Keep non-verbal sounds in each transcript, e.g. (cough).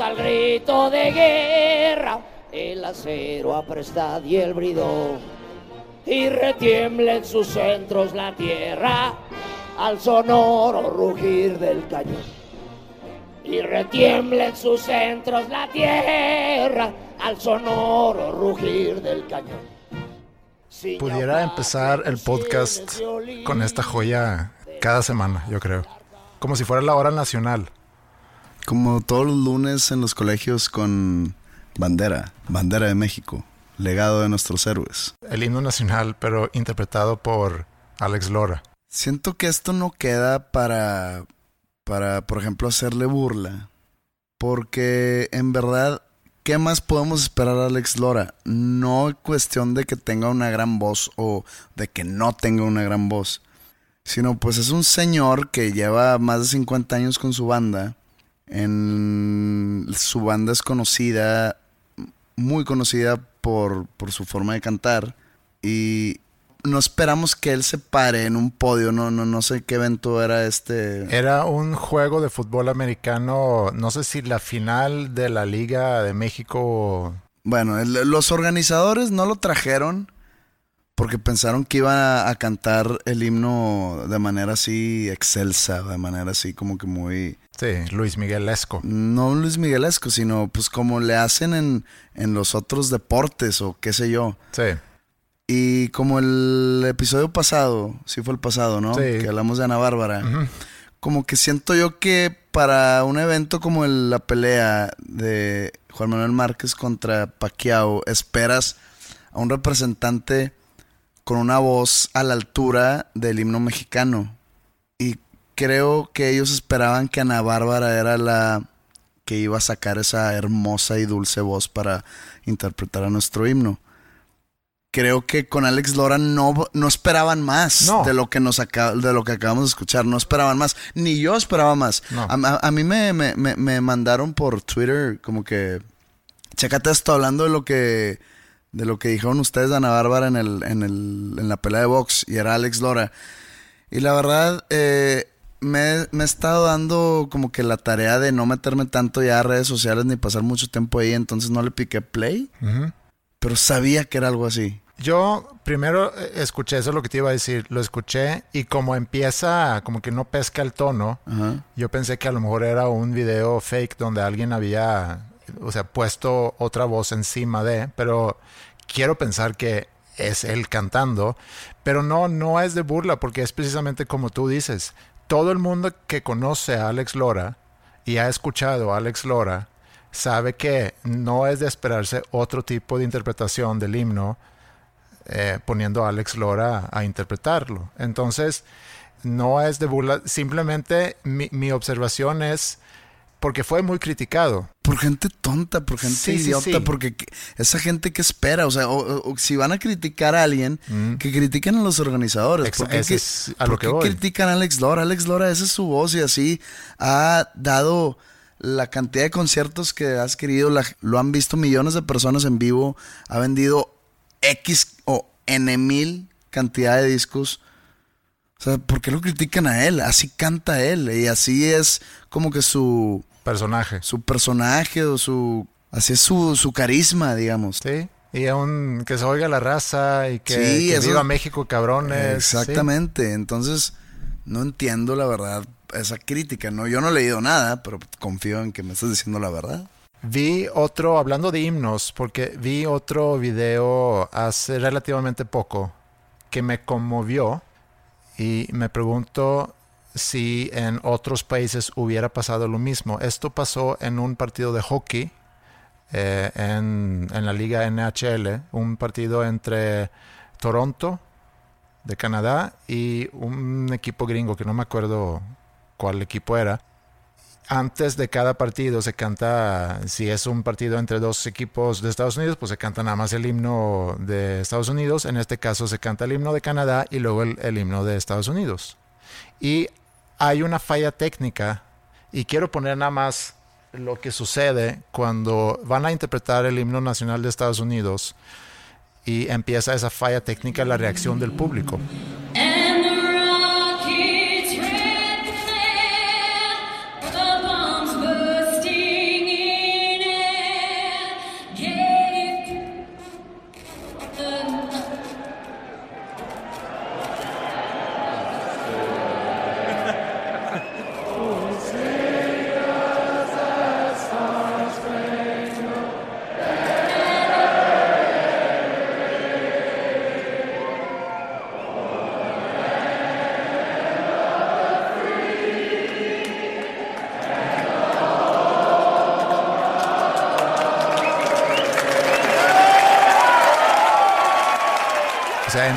Al grito de guerra, el acero aprestad y el bridón, y retiembla en sus centros la tierra al sonoro rugir del cañón. Y retiembla en sus centros la tierra al sonoro rugir del cañón. Pudiera empezar el podcast con esta joya cada semana, yo creo. Como si fuera la hora nacional. Como todos los lunes en los colegios con bandera, bandera de México, legado de nuestros héroes. El himno nacional, pero interpretado por Alex Lora. Siento que esto no queda para, para, por ejemplo, hacerle burla. Porque en verdad, ¿qué más podemos esperar a Alex Lora? No es cuestión de que tenga una gran voz o de que no tenga una gran voz. Sino pues es un señor que lleva más de 50 años con su banda. En su banda es conocida, muy conocida por, por su forma de cantar. Y no esperamos que él se pare en un podio, no, no, no sé qué evento era este. Era un juego de fútbol americano, no sé si la final de la Liga de México. Bueno, el- los organizadores no lo trajeron porque pensaron que iba a cantar el himno de manera así excelsa, de manera así como que muy... Sí, Luis Miguel Esco. No Luis Miguelesco, sino pues como le hacen en, en los otros deportes o qué sé yo. Sí. Y como el episodio pasado, sí fue el pasado, ¿no? Sí. Que hablamos de Ana Bárbara. Como que siento yo que para un evento como el- la pelea de Juan Manuel Márquez contra Pacquiao, esperas a un representante con una voz a la altura del himno mexicano. Y creo que ellos esperaban que Ana Bárbara era la que iba a sacar esa hermosa y dulce voz para interpretar a nuestro himno. Creo que con Alex Lora no, no esperaban más No. de lo que nos de lo que acabamos de escuchar. No esperaban más. Ni yo esperaba más. No. A, a- a mí me, me- me- me mandaron por Twitter como que. Chécate esto hablando de lo que. De lo que dijeron ustedes de Ana Bárbara en, el, en, el, en la pelea de box. Y era Alex Lora. Y la verdad, eh, me, me he estado dando como que la tarea de no meterme tanto ya a redes sociales ni pasar mucho tiempo ahí. Entonces no le piqué play. Pero sabía que era algo así. Yo primero eh, escuché, eso es lo que te iba a decir, lo escuché y como empieza, como que no pesca el tono, yo pensé que a lo mejor era un video fake donde alguien había, o sea, puesto otra voz encima de, pero quiero pensar que es él cantando, pero no, no es de burla porque es precisamente como tú dices, todo el mundo que conoce a Alex Lora y ha escuchado a Alex Lora sabe que no es de esperarse otro tipo de interpretación del himno eh, poniendo a Alex Lora a interpretarlo. Entonces, no es de burla, simplemente mi, mi observación es porque fue muy criticado. Por gente tonta, por gente Sí, idiota, sí. porque que- esa gente que espera, o sea, o, o- o si van a criticar a alguien, que critiquen a los organizadores. Ex- ¿Por qué, ese que- es a lo por que qué voy. critican a Alex Lora? Alex Lora, esa es su voz y así ha dado la cantidad de conciertos que has querido, la- lo han visto millones de personas en vivo, ha vendido X o N mil cantidad de discos. O sea, ¿por qué lo critican a él? Así canta él y así es como que su, Personaje. su personaje o su... Así es su, su carisma, digamos. Sí. Y aún que se oiga la raza y que, Sí, que eso- viva México, cabrones. sí. Exactamente. Entonces, no entiendo la verdad esa crítica. No, yo no he leído nada, pero confío en que me estás diciendo la verdad. Vi otro, hablando de himnos, porque vi otro video hace relativamente poco que me conmovió y me pregunto si en otros países hubiera pasado lo mismo. Esto pasó en un partido de hockey eh, en, en la liga NHL, un partido entre Toronto de Canadá y un equipo gringo que no me acuerdo cuál equipo era antes de cada partido se canta, si es un partido entre dos equipos de Estados Unidos, pues se canta nada más el himno de Estados Unidos. En este caso se canta el himno de Canadá y luego el, el himno de Estados Unidos. Y hay una falla técnica y quiero poner nada más lo que sucede cuando van a interpretar el himno nacional de Estados Unidos y empieza esa falla técnica, la reacción del público.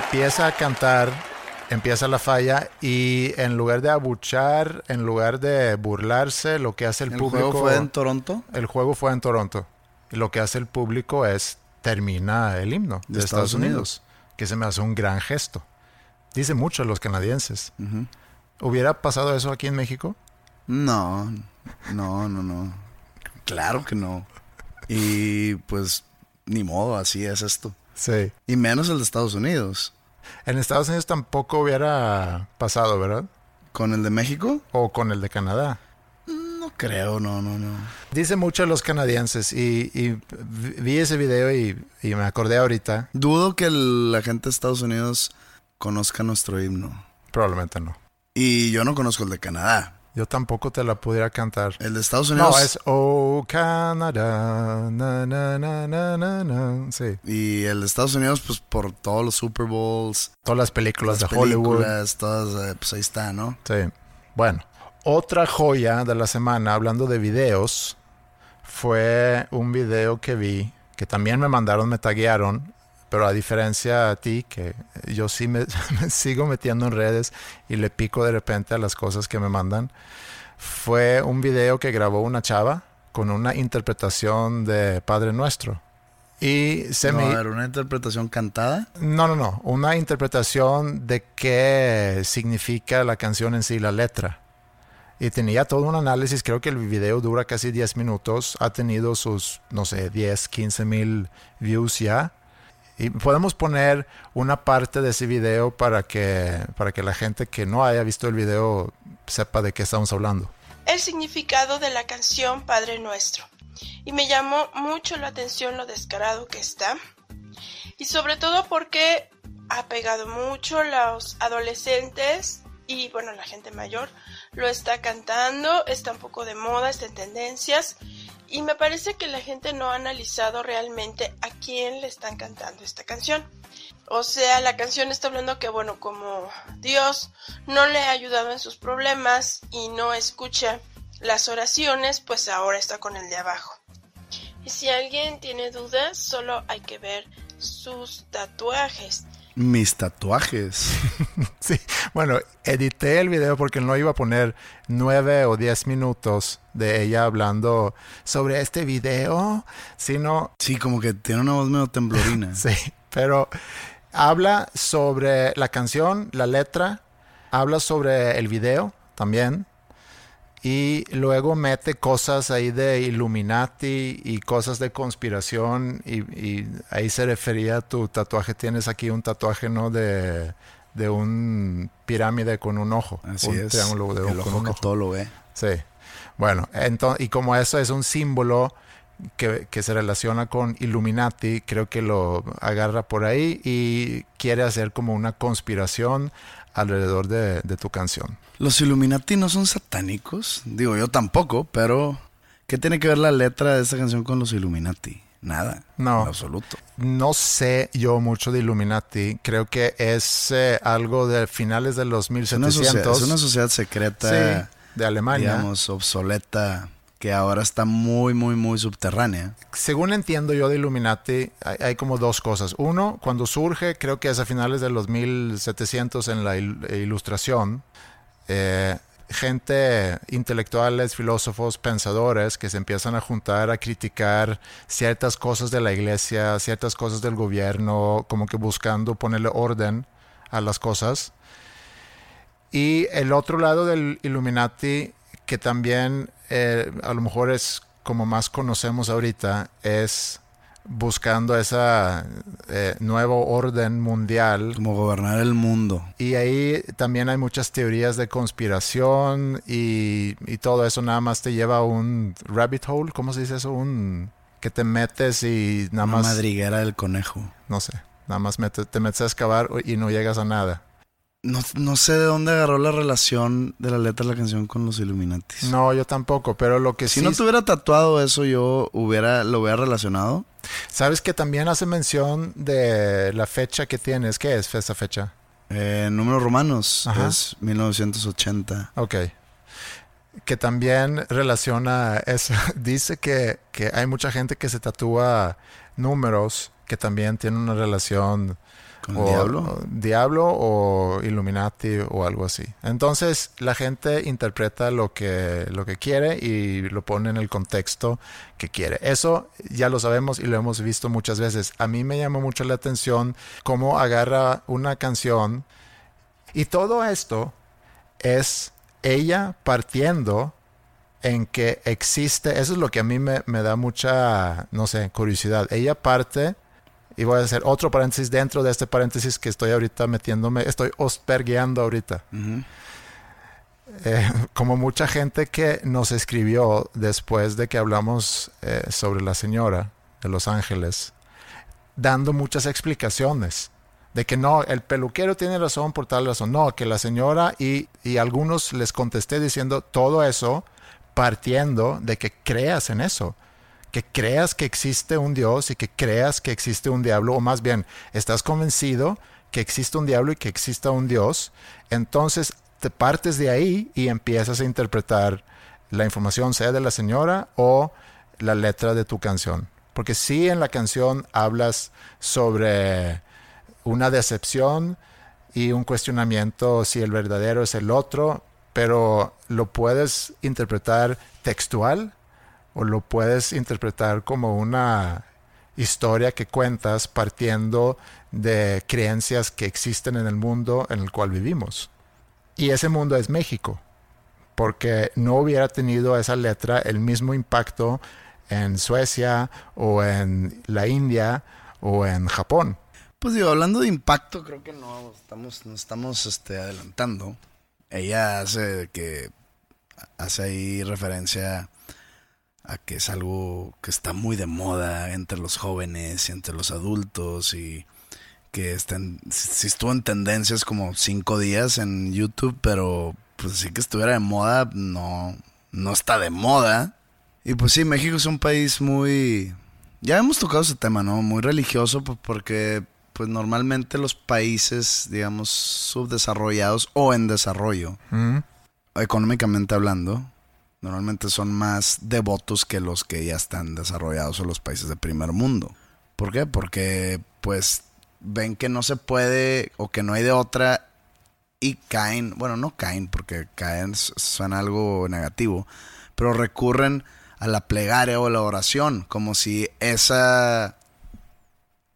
Empieza a cantar, empieza la falla y en lugar de abuchar, en lugar de burlarse, lo que hace el, ¿El público... juego fue en Toronto? El juego fue en Toronto. Y lo que hace el público es termina el himno de, De Estados, Estados Unidos, Unidos. que se me hace un gran gesto. Dice mucho a los canadienses. ¿Hubiera pasado eso aquí en México? No, no, no, no. Claro que no. Y pues, ni modo, así es esto. Sí. Y menos el de Estados Unidos. En Estados Unidos tampoco hubiera pasado, ¿verdad? ¿Con el de México? O con el de Canadá. No creo, no, no, no. Dice mucho a los canadienses y, y vi ese video y, y me acordé ahorita. Dudo que el- la gente de Estados Unidos conozca nuestro himno. Probablemente no. Y yo no conozco el de Canadá. Yo tampoco te la pudiera cantar. El de Estados Unidos. No, es Oh Canadá, na, na, na, na, na, na. Sí. Y el de Estados Unidos, pues por todos los Super Bowls, Todas las películas las de Hollywood. todas, eh, pues ahí está, ¿no? Sí. Bueno, otra joya de la semana, hablando de videos, fue un video que vi, que también me mandaron, me taguearon, pero a diferencia a ti, que yo sí me, (laughs) me sigo metiendo en redes y le pico de repente a las cosas que me mandan, fue un video que grabó una chava con una interpretación de Padre Nuestro. Y se No, me... a ver, una interpretación cantada. No, no, no. Una interpretación de qué significa la canción en sí, la letra. Y tenía todo un análisis. Creo que el video dura casi 10 minutos. Ha tenido sus, no sé, 10, 15 mil views ya. Y podemos poner una parte de ese video para que, para que la gente que no haya visto el video sepa de qué estamos hablando. el significado de la canción Padre Nuestro. Y me llamó mucho la atención lo descarado que está. Y sobre todo porque ha pegado mucho los adolescentes y bueno, la gente mayor lo está cantando, está un poco de moda, está en tendencias. Y me parece que la gente no ha analizado realmente a quién le están cantando esta canción. O sea, la canción está hablando que, bueno, como Dios no le ha ayudado en sus problemas y no escucha las oraciones, pues ahora está con el de abajo. Y si alguien tiene dudas, solo hay que ver sus tatuajes. Mis tatuajes. (laughs) Sí, bueno, edité el video porque no iba a poner nueve o diez minutos de ella hablando sobre este video, sino Sí, como que tiene una voz medio temblorina. (laughs) Sí, pero habla sobre la canción, la letra, habla sobre el video también. Y luego mete cosas ahí de Illuminati y cosas de conspiración. Y, y ahí se refería a tu tatuaje. Tienes aquí un tatuaje, ¿no? De, de un pirámide con un ojo. Así un es. triángulo de el con ojo un que ojo. todo lo ve. Sí. Bueno, entonces, y como eso es un símbolo que, que se relaciona con Illuminati, creo que lo agarra por ahí y quiere hacer como una conspiración alrededor de, de tu canción. Los Illuminati no son satánicos. Digo, yo tampoco, pero ¿qué tiene que ver la letra de esta canción con los Illuminati? Nada. No. En absoluto. No sé yo mucho de Illuminati, creo que es eh, algo de finales de los Es una, sociedad, 1700. es una sociedad secreta, Sí, de Alemania. digamos, obsoleta, que ahora está muy, muy, muy subterránea. Según entiendo yo de Illuminati, hay, hay como dos cosas. Uno, cuando surge, creo que es a finales de los 1700 en la il- ilustración, eh, gente, intelectuales, filósofos, pensadores que se empiezan a juntar a criticar ciertas cosas de la iglesia, ciertas cosas del gobierno, como que buscando ponerle orden a las cosas. Y el otro lado del Illuminati, que también eh, a lo mejor es como más conocemos ahorita, es buscando esa eh, nuevo orden mundial. Como gobernar el mundo. Y ahí también hay muchas teorías de conspiración y, y todo eso nada más te lleva a un rabbit hole, ¿cómo se dice eso? Un que te metes y nada Una más, madriguera del conejo. no sé, nada más mete- te metes a excavar y no llegas a nada. No, no sé de dónde agarró la relación de la letra de la canción con los Illuminatis. No, yo tampoco, pero lo que Si sí... no tuviera tatuado eso, yo hubiera, lo hubiera relacionado. Sabes que también hace mención de la fecha que tienes. ¿Qué es esa fecha? Eh, números romanos Ajá. es 1980. Ok. Que también relaciona eso. (laughs) Dice que, que hay mucha gente que se tatúa números que también tienen una relación ¿Con el o- diablo? o diablo o Illuminati o algo así. Entonces la gente interpreta lo que, lo que quiere y lo pone en el contexto que quiere. Eso ya lo sabemos y lo hemos visto muchas veces. A mí me llamó mucho la atención cómo agarra una canción y todo esto es ella partiendo en que existe, eso es lo que a mí me, me da mucha, no sé, curiosidad. Ella parte y voy a hacer otro paréntesis dentro de este paréntesis que estoy ahorita metiéndome, estoy ospergueando ahorita. Eh, como mucha gente que nos escribió después de que hablamos eh, sobre la señora de Los Ángeles, dando muchas explicaciones de que no, el peluquero tiene razón por tal razón, no, que la señora y, y algunos les contesté diciendo todo eso partiendo de que creas en eso, que creas que existe un Dios y que creas que existe un diablo, o más bien, estás convencido que existe un diablo y que exista un Dios, entonces te partes de ahí y empiezas a interpretar la información, sea de la señora o la letra de tu canción. Porque si en la canción hablas sobre una decepción y un cuestionamiento si el verdadero es el otro, pero lo puedes interpretar textual o lo puedes interpretar como una historia que cuentas partiendo de creencias que existen en el mundo en el cual vivimos. Y ese mundo es México, porque no hubiera tenido esa letra el mismo impacto en Suecia o en la India o en Japón. Pues digo, hablando de impacto, creo que no estamos, nos estamos este, adelantando. Ella hace que hace ahí referencia a que es algo que está muy de moda entre los jóvenes y entre los adultos y que está en- sí estuvo en tendencias como cinco días en YouTube, pero pues sí que estuviera de moda, no, no está de moda. Y pues sí, México es un país muy... Ya hemos tocado ese tema, ¿no? Muy religioso, pues porque pues normalmente los países, digamos, subdesarrollados o en desarrollo, ¿Mm? económicamente hablando, normalmente son más devotos que los que ya están desarrollados o los países de primer mundo. ¿Por qué? Porque pues ven que no se puede o que no hay de otra y caen, bueno, no caen porque caen suena algo negativo, pero recurren a la plegaria o la oración, como si esa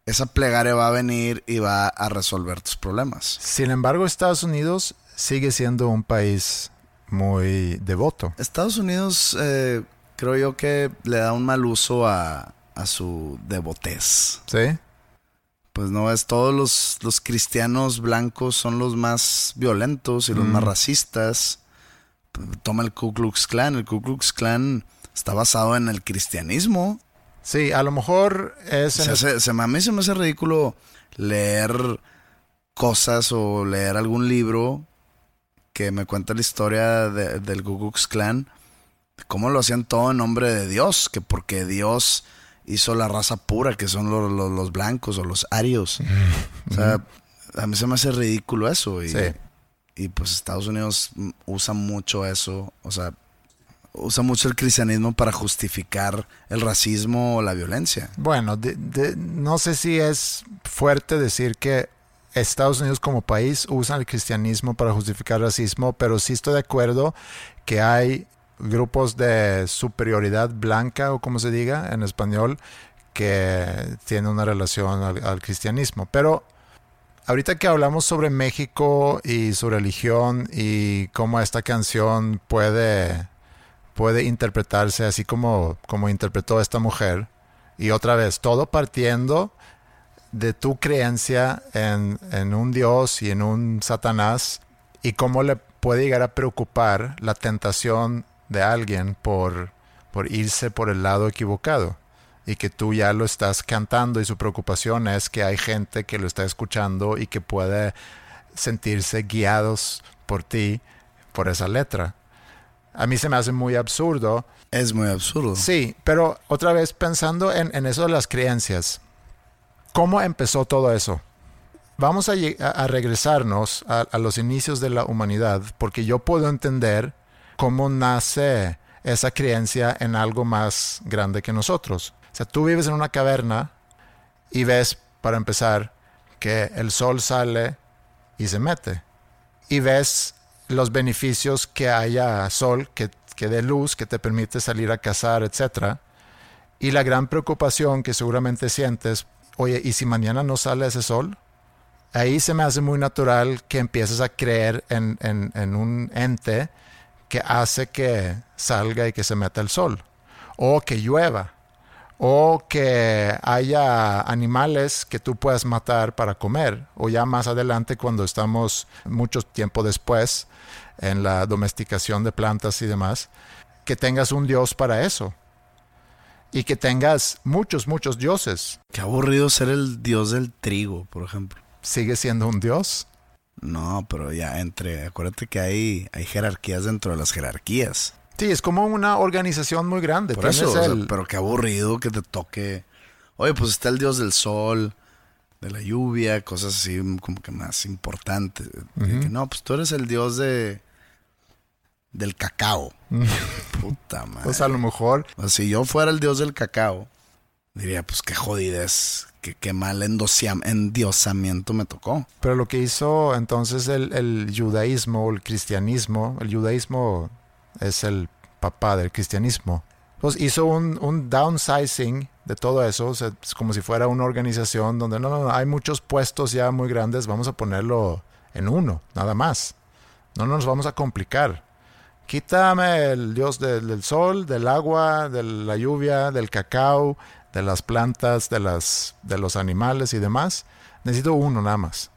esa plegaria va a venir y va a resolver tus problemas. Sin embargo, Estados Unidos sigue siendo un país muy devoto. Estados Unidos eh, creo yo que le da un mal uso a, a su devotez. ¿Sí? Pues no es, todos los, los cristianos blancos son los más violentos y los Mm. más racistas. Toma el Ku Klux Klan. El Ku Klux Klan está basado en el cristianismo. Sí, a lo mejor es... Se hace- se a mí se me hace ridículo leer cosas o leer algún libro que me cuenta la historia de- del Ku Klux Klan, cómo lo hacían todo en nombre de Dios, que porque Dios hizo la raza pura, que son los, los- los blancos o los arios. O sea, a mí se me hace ridículo eso. Y, Sí. y pues Estados Unidos mm, usa mucho eso, o sea, usa mucho el cristianismo para justificar el racismo o la violencia. Bueno, de- de- no sé si es fuerte decir que Estados Unidos como país usa el cristianismo para justificar racismo, pero sí estoy de acuerdo que hay grupos de superioridad blanca o como se diga en español que tienen una relación al, al cristianismo. Pero ahorita que hablamos sobre México y su religión y cómo esta canción puede, puede interpretarse así como, como interpretó esta mujer, y otra vez, todo partiendo de tu creencia en, en un Dios y en un Satanás y cómo le puede llegar a preocupar la tentación de alguien por, por irse por el lado equivocado y que tú ya lo estás cantando y su preocupación es que hay gente que lo está escuchando y que puede sentirse guiados por ti por esa letra. A mí se me hace muy absurdo Es muy absurdo. Sí, pero otra vez pensando en, en eso de las creencias, ¿cómo empezó todo eso? Vamos a, a- regresarnos a, a los inicios de la humanidad, porque yo puedo entender cómo nace esa creencia en algo más grande que nosotros. O sea, tú vives en una caverna y ves, para empezar, que el sol sale y se mete. Y ves los beneficios que haya sol, que, que dé luz, que te permite salir a cazar, etc. Y la gran preocupación que seguramente sientes, oye, ¿y si mañana no sale ese sol? Ahí se me hace muy natural que empieces a creer en, en- un ente que hace que salga y que se meta el sol. O que llueva. O que haya animales que tú puedas matar para comer. O ya más adelante, cuando estamos mucho tiempo después en la domesticación de plantas y demás, que tengas un dios para eso. Y que tengas muchos, muchos dioses. Qué aburrido ser el dios del trigo, por ejemplo. ¿Sigue siendo un dios? No, pero ya entre, acuérdate que hay, hay jerarquías dentro de las jerarquías. Sí, es como una organización muy grande. Por eso, o sea, pero qué aburrido que te toque. Oye, pues está el dios del sol, de la lluvia, cosas así como que más importantes. Que, no, pues tú eres el dios de del cacao. (laughs) Puta madre. Pues a lo mejor O sea, si yo fuera el dios del cacao, diría, pues qué jodidez, qué, qué mal endiosamiento me tocó. Pero lo que hizo entonces el, el judaísmo o el cristianismo, el judaísmo es el papá del cristianismo, pues hizo un, un downsizing de todo eso, o sea, es como si fuera una organización donde no, no, no, hay muchos puestos ya muy grandes, vamos a ponerlo en uno, nada más. No nos vamos a complicar. Quítame el dios del, del sol, del agua, de la lluvia, del cacao, de las plantas, de, las, de los animales y demás. Necesito uno nada más.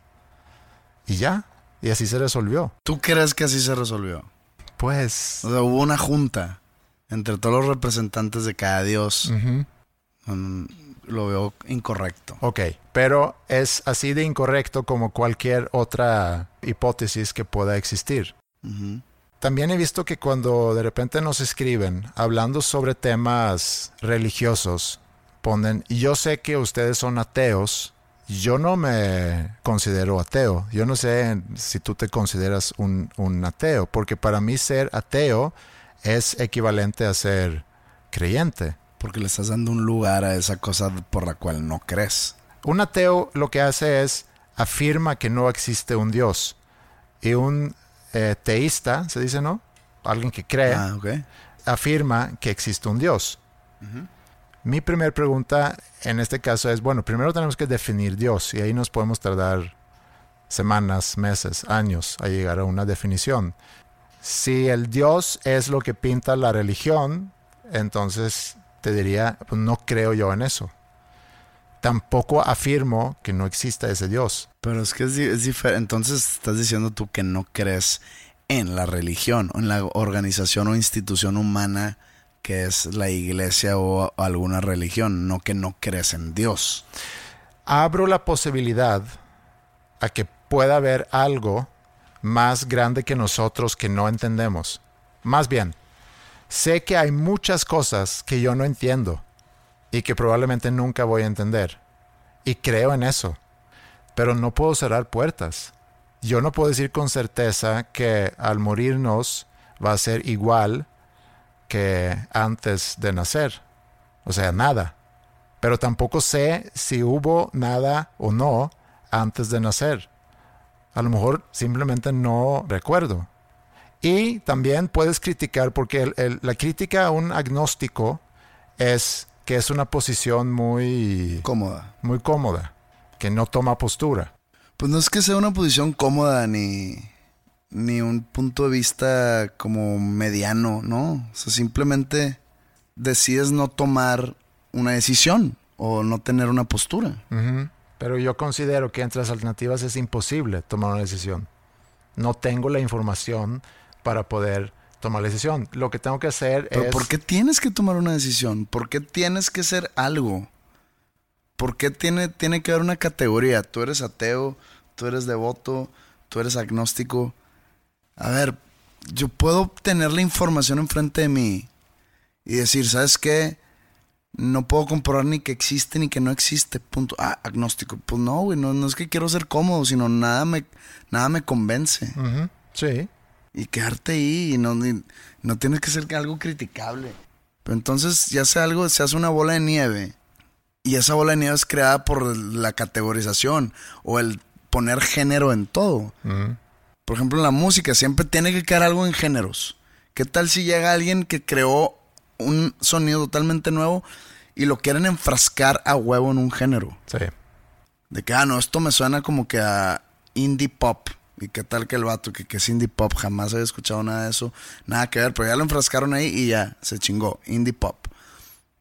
Y ya. Y así se resolvió. ¿Tú crees que así se resolvió? Pues. O sea, hubo una junta entre todos los representantes de cada dios. Mm, lo veo incorrecto. Ok, pero es así de incorrecto como cualquier otra hipótesis que pueda existir. También he visto que cuando de repente nos escriben hablando sobre temas religiosos, ponen, "Y yo sé que ustedes son ateos, yo no me considero ateo, yo no sé si tú te consideras un, un ateo, porque para mí ser ateo es equivalente a ser creyente. Porque le estás dando un lugar a esa cosa por la cual no crees. Un ateo lo que hace es afirma que no existe un Dios. Y un eh, teísta, se dice, ¿no? Alguien que cree, Ah, afirma que existe un Dios. Mi primera pregunta en este caso es, bueno, primero tenemos que definir Dios y ahí nos podemos tardar semanas, meses, años a llegar a una definición. Si el Dios es lo que pinta la religión, entonces te diría, pues no creo yo en eso. Tampoco afirmo que no exista ese Dios. Pero es que es, di- es diferente. Entonces estás diciendo tú que no crees en la religión en la organización o institución humana que es la iglesia o alguna religión, no que no crees en Dios. Abro la posibilidad a que pueda haber algo más grande que nosotros que no entendemos. Más bien, sé que hay muchas cosas que yo no entiendo y que probablemente nunca voy a entender. Y creo en eso. Pero no puedo cerrar puertas. Yo no puedo decir con certeza que al morirnos va a ser igual que antes de nacer. O sea, nada. Pero tampoco sé si hubo nada o no antes de nacer. A lo mejor simplemente no recuerdo. Y también puedes criticar, porque la crítica a un agnóstico es que es una posición muy, Cómoda. muy cómoda, que no toma postura. Pues no es que sea una posición cómoda ni, ni un punto de vista como mediano, ¿no? O sea, simplemente decides no tomar una decisión o no tener una postura. Pero yo considero que entre las alternativas es imposible tomar una decisión. No tengo la información para poder tomar la decisión. Lo que tengo que hacer Pero es... ¿por qué tienes que tomar una decisión? ¿Por qué tienes que ser algo? ¿Por qué tiene, tiene que haber una categoría? Tú eres ateo, tú eres devoto, tú eres agnóstico. A ver, yo puedo tener la información enfrente de mí y decir, ¿sabes qué? No puedo comprobar ni que existe ni que no existe. Punto. Ah, agnóstico. Pues no, güey, no, no es que quiero ser cómodo, sino nada me, nada me convence. Sí. Y quedarte ahí y no, ni- no tienes que ser algo criticable. Pero entonces ya sea algo, se hace una bola de nieve. Y esa bola de nieve es creada por la categorización o el poner género en todo. Por ejemplo, en la música siempre tiene que quedar algo en géneros. ¿Qué tal si llega alguien que creó un sonido totalmente nuevo y lo quieren enfrascar a huevo en un género? Sí. De que, ah, no, esto me suena como que a indie pop. Y qué tal que el vato que, que es indie pop, jamás había escuchado nada de eso. Nada que ver, pero ya lo enfrascaron ahí y ya, se chingó. Indie pop.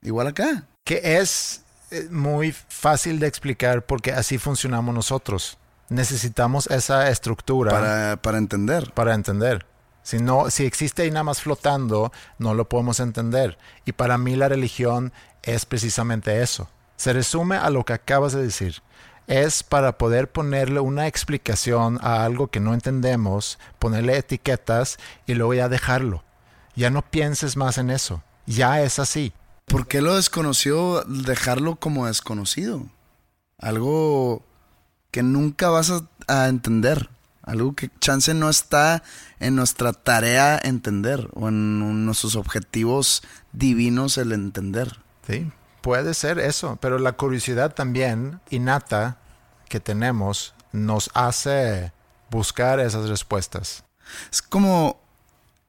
Igual acá. Que es eh, muy fácil de explicar porque así funcionamos nosotros. Necesitamos esa estructura para, Para, para entender. entender. Si no, si existe ahí nada más flotando, no lo podemos entender. Y para mí la religión es precisamente eso. Se resume a lo que acabas de decir. Es para poder ponerle una explicación a algo que no entendemos, ponerle etiquetas y luego ya dejarlo. Ya no pienses más en eso. Ya es así. ¿Por qué lo desconocido dejarlo como desconocido? Algo que nunca vas a, a entender. Algo que chance no está en nuestra tarea entender o en nuestros objetivos divinos el entender. Sí, puede ser eso, pero la curiosidad también innata que tenemos nos hace buscar esas respuestas. Es como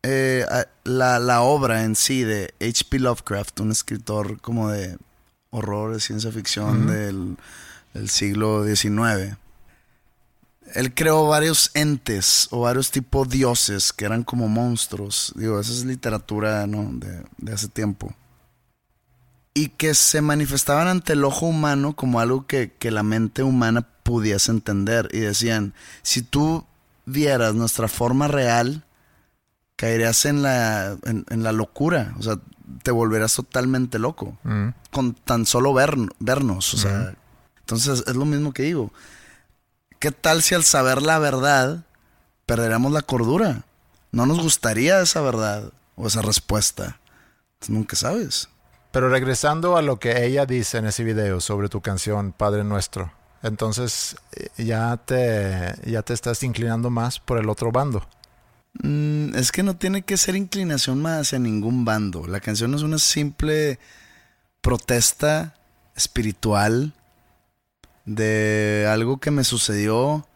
eh, la, la obra en sí de H.P. Lovecraft, un escritor como de horror, de ciencia ficción del, del siglo XIX. Él creó varios entes o varios tipos dioses que eran como monstruos. Digo, esa es literatura ¿no? de, de hace tiempo. Y que se manifestaban ante el ojo humano como algo que, que la mente humana pudiese entender. Y decían, si tú vieras nuestra forma real, caerías en la, en, en la locura. O sea, te volverás totalmente loco. Mm. Con tan solo ver, vernos. O sea, entonces es lo mismo que digo. ¿Qué tal si al saber la verdad perderemos la cordura? No nos gustaría esa verdad o esa respuesta. Entonces, nunca sabes. Pero regresando a lo que ella dice en ese video sobre tu canción Padre Nuestro, entonces eh, ya te, ya te estás inclinando más por el otro bando. Mm, es que no tiene que ser inclinación más hacia ningún bando. La canción es una simple protesta espiritual de algo que me sucedió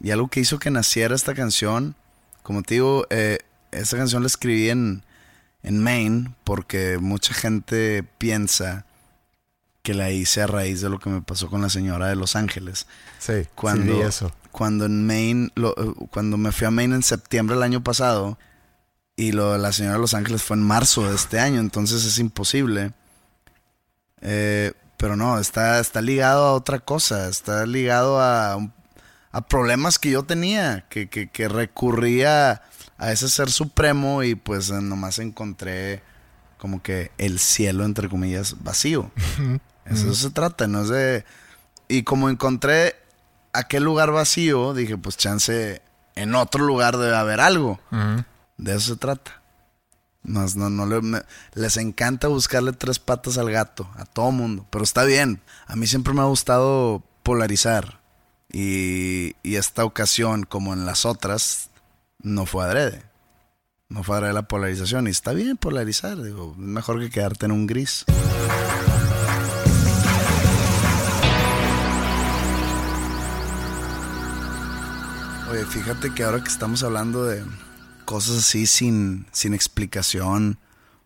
y algo que hizo que naciera esta canción. Como te digo, eh, esta canción la escribí en, en Maine porque mucha gente piensa que la hice a raíz de lo que me pasó con la señora de Los Ángeles Sí, cuando, sí eso. cuando en Maine, lo- eh, cuando me fui a Maine en septiembre del año pasado y lo de la señora de Los Ángeles fue en marzo de este año, entonces es imposible. Eh, Pero no, está, está ligado a otra cosa, está ligado a, a problemas que yo tenía, que, que, que recurría a ese ser supremo y pues nomás encontré como que el cielo, entre comillas, vacío. Eso se trata, no es de... Y como encontré aquel lugar vacío, dije, pues chance, en otro lugar debe haber algo. De eso se trata. No, no, no le- me- les encanta buscarle tres patas al gato, a todo mundo. Pero está bien. A mí siempre me ha gustado polarizar. Y, y esta ocasión, como en las otras, no fue adrede. No fue adrede la polarización. Y está bien polarizar. Digo, mejor que quedarte en un gris. Oye, fíjate que ahora que estamos hablando de cosas así sin, sin explicación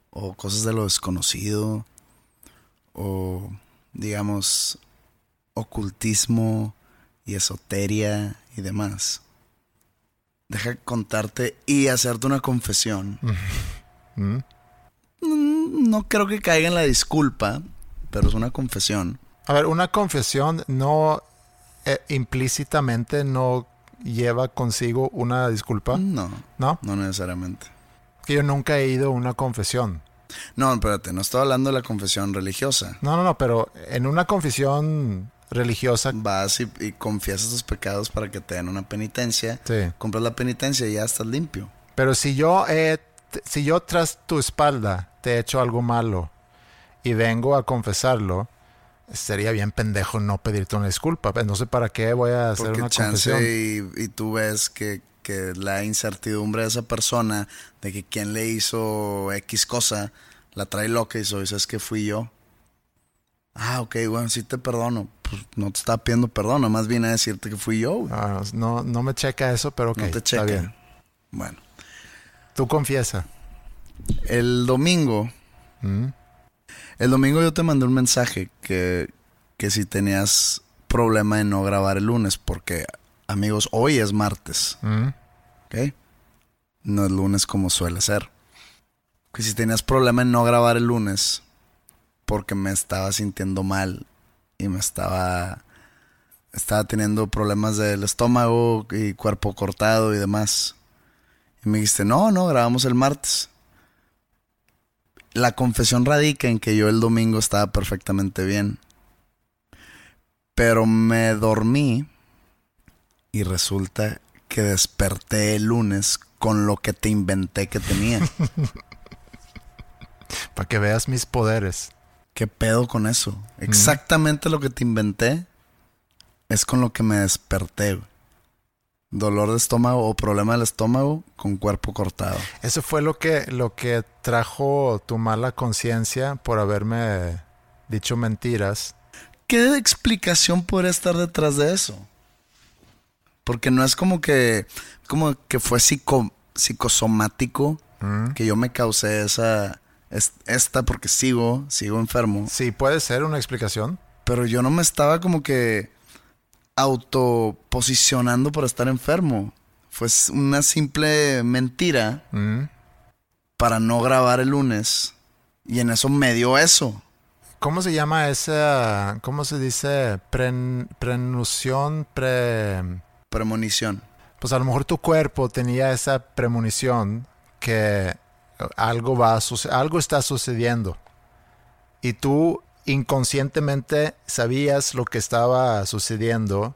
o cosas de lo desconocido o digamos ocultismo y esoteria y demás. Deja contarte y hacerte una confesión. Mm, No creo que caiga en la disculpa, pero es una confesión. A ver, una confesión no eh, implícitamente no lleva consigo una disculpa, No, ¿no? no necesariamente. Que yo nunca he ido a una confesión. No, espérate, no estoy hablando de la confesión religiosa. No, no, no, pero en una confesión religiosa, Vas y, y confiesas tus pecados para que te den una penitencia. sí. Compras la penitencia y ya estás limpio. Pero si yo he, t- si yo tras tu espalda te he hecho algo malo y vengo a confesarlo, sería bien pendejo no pedirte una disculpa. No sé para qué voy a hacer Porque una chance confesión. y, y tú ves que, que la incertidumbre de esa persona, de que quién le hizo X cosa, la trae loca y dice, ¿sabes que fui yo? Ah, ok, bueno, sí te perdono. Pues no te estaba pidiendo perdón, nomás vine a decirte que fui yo. Ah, no, no me checa eso, pero ok, no te está checa. bien. Bueno, Tú confiesa. el domingo, ¿Mm? El domingo yo te mandé un mensaje que, que si tenías problema de no grabar el lunes, porque amigos, hoy es martes. ¿Mm? ¿ok? No es lunes como suele ser. Que si tenías problema en no grabar el lunes, porque me estaba sintiendo mal y me estaba. Estaba teniendo problemas del estómago y cuerpo cortado y demás. Y me dijiste, no, no, grabamos el martes. La confesión radica en que yo el domingo estaba perfectamente bien. Pero me dormí y resulta que desperté el lunes con lo que te inventé que tenía. (laughs) Para que veas mis poderes. ¿Qué pedo con eso? Exactamente lo que te inventé es con lo que me desperté. Dolor de estómago o problema del estómago con cuerpo cortado. Eso fue lo que, lo que trajo tu mala conciencia por haberme dicho mentiras. ¿Qué explicación podría estar detrás de eso? Porque no es como que, como que fue psico- psicosomático ¿Mm? que yo me causé esa, es- esta porque sigo, sigo enfermo. Sí, puede ser una explicación. Pero yo no me estaba como que autoposicionando por estar enfermo. Fue una simple mentira ¿Mm? para no grabar el lunes. Y en eso me dio eso. ¿Cómo se llama esa, cómo se dice? Pren, prenución, pre... Premonición. Pues a lo mejor tu cuerpo tenía esa premonición que algo va a algo está sucediendo. Y tú inconscientemente sabías lo que estaba sucediendo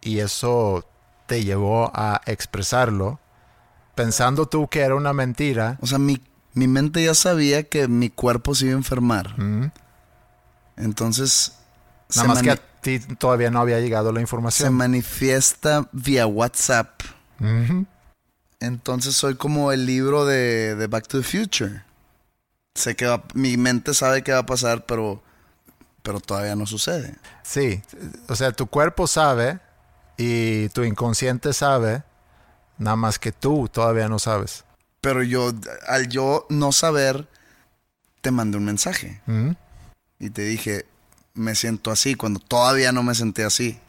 y eso te llevó a expresarlo, pensando tú que era una mentira. O sea, mi, mi mente ya sabía que mi cuerpo se iba a enfermar. ¿Mm? Entonces, Nada se, más que a ti todavía no había llegado la se información. manifiesta vía WhatsApp. Entonces soy como el libro de, de Back to the Future. Sé que va- mi mente sabe que va a pasar, pero, pero todavía no sucede. Sí, o sea, tu cuerpo sabe y tu inconsciente sabe, nada más que tú todavía no sabes. Pero yo, al yo no saber, te mandé un mensaje ¿Mm? y te dije, me siento así, cuando todavía no me sentí así.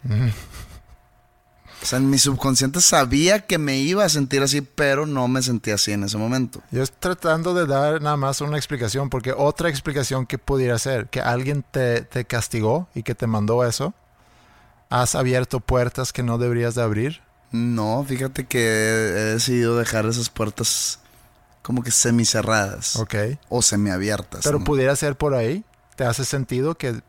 O sea, en mi subconsciente sabía que me iba a sentir así, pero no me sentía así en ese momento. Yo estoy tratando de dar nada más una explicación, porque otra explicación que pudiera ser que alguien te, te castigó y que te mandó eso. Has abierto puertas que no deberías de abrir. No, fíjate que he decidido dejar esas puertas como que semicerradas Ok. o semiabiertas. Pero ¿no? pudiera ser por ahí. ¿Te hace sentido que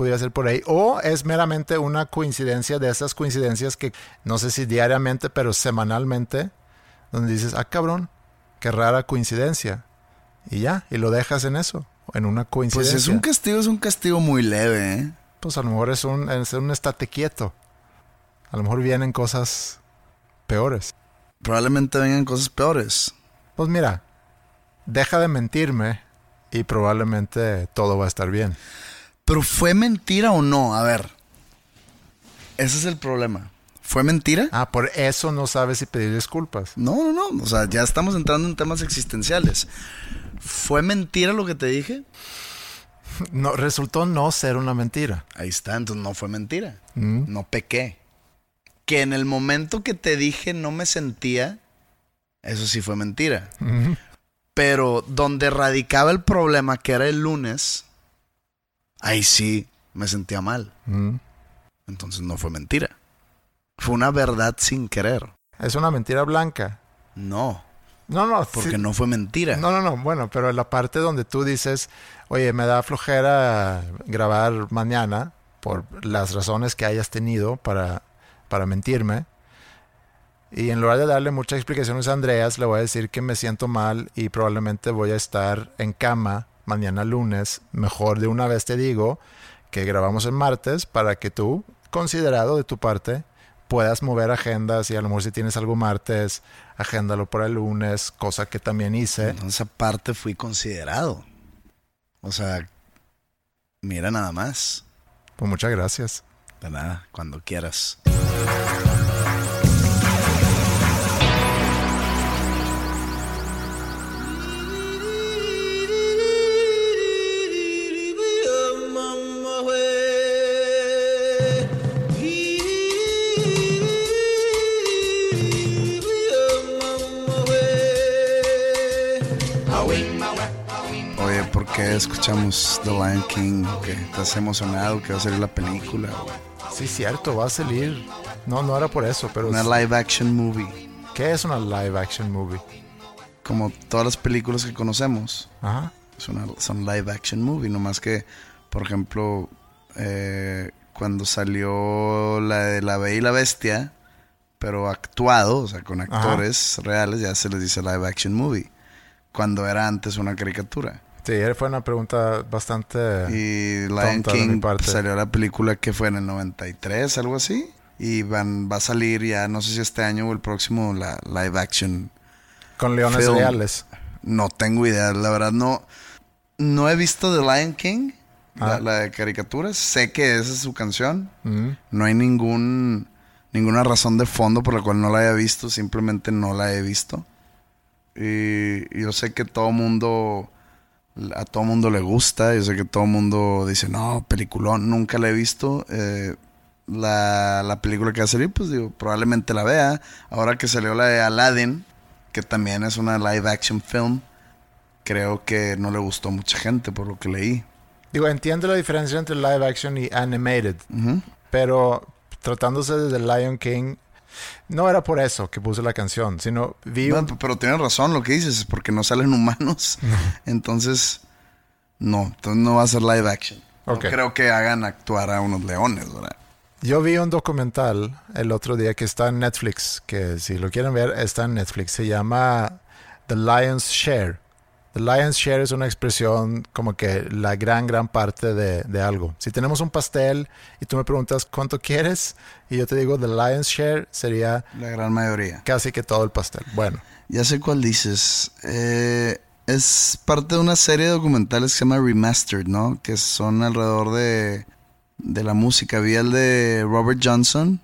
pudiera ser por ahí? O es meramente una coincidencia de esas coincidencias que no sé si diariamente, pero semanalmente, donde dices, ah, cabrón, qué rara coincidencia. Y ya, y lo dejas en eso, en una Pues coincidencia. es un castigo, es un castigo muy leve, ¿eh? Pues a lo mejor es un, es un estate quieto. A lo mejor vienen cosas peores. Probablemente vengan cosas peores. Pues mira, deja de mentirme y probablemente todo va a estar bien. Pero ¿fue mentira o no? A ver. Ese es el problema. ¿Fue mentira? Ah, por eso no sabes si pedir disculpas. No, no, no. O sea, ya estamos entrando en temas existenciales. ¿Fue mentira lo que te dije? No, resultó no ser una mentira. Ahí está, entonces no fue mentira. Mm. No pequé. Que en el momento que te dije no me sentía, eso sí fue mentira. Pero donde radicaba el problema, que era el lunes, ahí sí me sentía mal. Mm. Entonces no fue mentira. Fue una verdad sin querer. Es una mentira blanca. No, No, no, porque sí- no fue mentira. No, no, no. Bueno, pero en la parte donde tú dices, oye, me da flojera grabar mañana por las razones que hayas tenido para, para mentirme. Y en lugar de darle muchas explicaciones a Andreas, le voy a decir que me siento mal y probablemente voy a estar en cama mañana lunes. Mejor de una vez te digo que grabamos el martes para que tú, considerado de tu parte, puedas mover agendas y a lo mejor si tienes algo martes, agéndalo para el lunes, cosa que también hice. Entonces aparte fui considerado. O sea, mira nada más. Pues muchas gracias. De nada, cuando quieras. Escuchamos The Lion King? ¿Qué? ¿Estás emocionado que va a salir la película? Sí, cierto, va a salir. No, no era por eso, pero Una live action movie. ¿qué es una live action movie? Como todas las películas que conocemos. Ajá. Es una- son live action movie. Nomás que, por ejemplo, eh, cuando salió la de La Bella y la Bestia, pero actuado, o sea, con actores reales, ya se les dice live action movie. Cuando era antes una caricatura. Sí, fue una pregunta bastante... Y Lion Tonta de mi King parte. salió la película que fue en el 93, algo así. Y van, va a salir ya, no sé si este año o el próximo, la live action. con leones film. reales. No tengo idea, la verdad no. No he visto The Lion King, la, Ah. la de caricaturas. Sé que esa es su canción. Mm. No hay ningún ninguna razón de fondo por la cual no la haya visto, simplemente no la he visto. Y yo sé que todo mundo a todo mundo le gusta, yo sé que todo mundo dice, "No, peliculón, nunca la he visto." Eh, la, la película que va a salir, pues digo, probablemente la vea. Ahora que salió la de Aladdin, que también es una live action film, creo que no le gustó a mucha gente por lo que leí. Digo, entiendo la diferencia entre live action y animated, pero tratándose de The Lion King, no era por eso que puse la canción, sino vi No, un- pero tienes razón lo que dices, es porque no salen humanos. (laughs) Entonces, no, entonces no va a ser live action. No Ok. creo que hagan actuar a unos leones, ¿verdad? Yo vi un documental el otro día que está en Netflix, que si lo quieren ver está en Netflix. Se llama The Lion's Share. The Lion's Share es una expresión como que la gran, gran parte de, de algo. Si tenemos un pastel y tú me preguntas cuánto quieres y yo te digo The Lion's Share, sería La gran mayoría. casi que todo el pastel. Bueno, Ya sé cuál dices. Eh, es parte de una serie de documentales que se llama Remastered, ¿no? Que son alrededor de, de la música. Vi el de Robert Johnson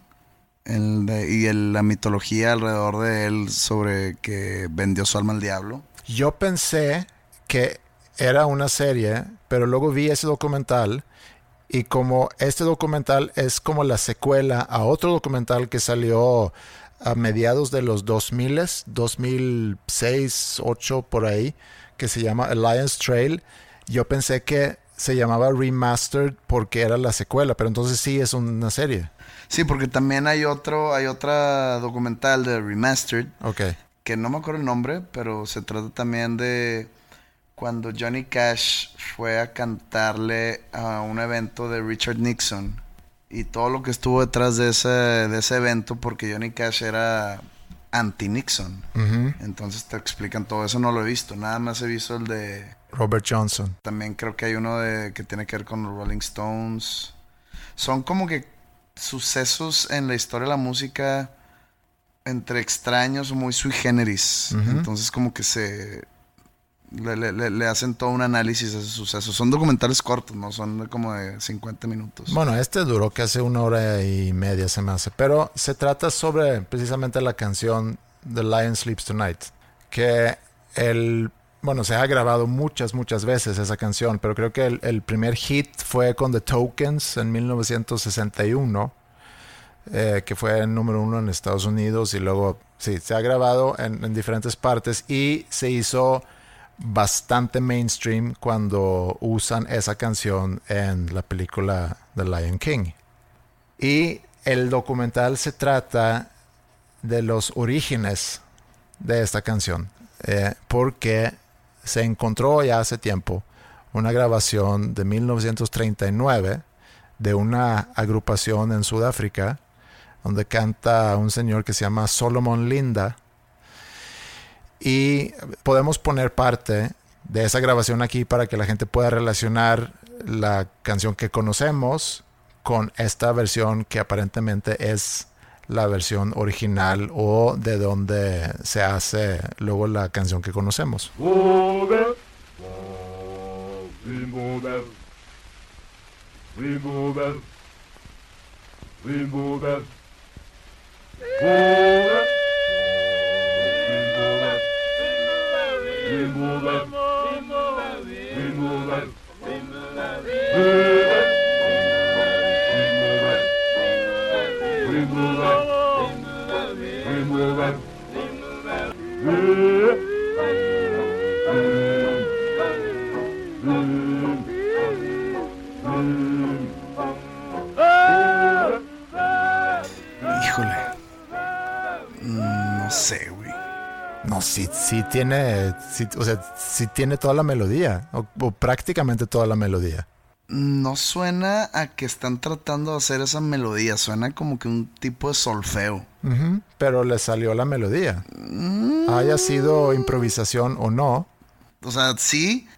el de- y el- la mitología alrededor de él sobre que vendió su alma al diablo. Yo pensé que era una serie, pero luego vi ese documental Y como este documental es como la secuela a otro documental que salió a mediados de los 2000, 2006, 8 por ahí, que se llama Alliance Trail, yo pensé que se llamaba Remastered porque era la secuela, pero entonces sí es una serie. Sí, porque también hay otro, hay otra documental de Remastered, Ok. Que no me acuerdo el nombre, pero se trata también de cuando Johnny Cash fue a cantarle a un evento de Richard Nixon y todo lo que estuvo detrás de ese, de ese evento, porque Johnny Cash era anti-Nixon. Entonces te explican todo eso, no lo he visto, nada más he visto el de... Robert Johnson. También creo que hay uno de que tiene que ver con los Rolling Stones. Son como que sucesos en la historia de la música entre extraños, muy sui generis. Entonces como que se le, le- le- le hacen todo un análisis a esos sucesos. Son documentales cortos, no son como de 50 minutos. Bueno, este duró casi una hora y media, se me hace. Pero se trata sobre precisamente la canción The Lion Sleeps Tonight. Que el. Bueno, se ha grabado muchas, muchas veces esa canción, pero creo que el, el primer hit fue con The Tokens en 1961, eh, que fue el número uno en Estados Unidos y luego, sí, se ha grabado en, en diferentes partes y se hizo bastante mainstream cuando usan esa canción en la película The Lion King. Y el documental se trata de los orígenes de esta canción, eh, porque se encontró ya hace tiempo una grabación de 1939 de una agrupación en Sudáfrica donde canta un señor que se llama Solomon Linda y podemos poner parte de esa grabación aquí para que la gente pueda relacionar la canción que conocemos con esta versión que aparentemente es la versión original o de donde se hace luego la canción que conocemos. Remove it. Remove. No, sí, sí tiene, sí, o sea, sí tiene toda la melodía, o, o prácticamente toda la melodía. No suena a que están tratando de hacer esa melodía, suena como que un tipo de solfeo. Pero le salió la melodía. Haya sido improvisación o no, O sea, sí,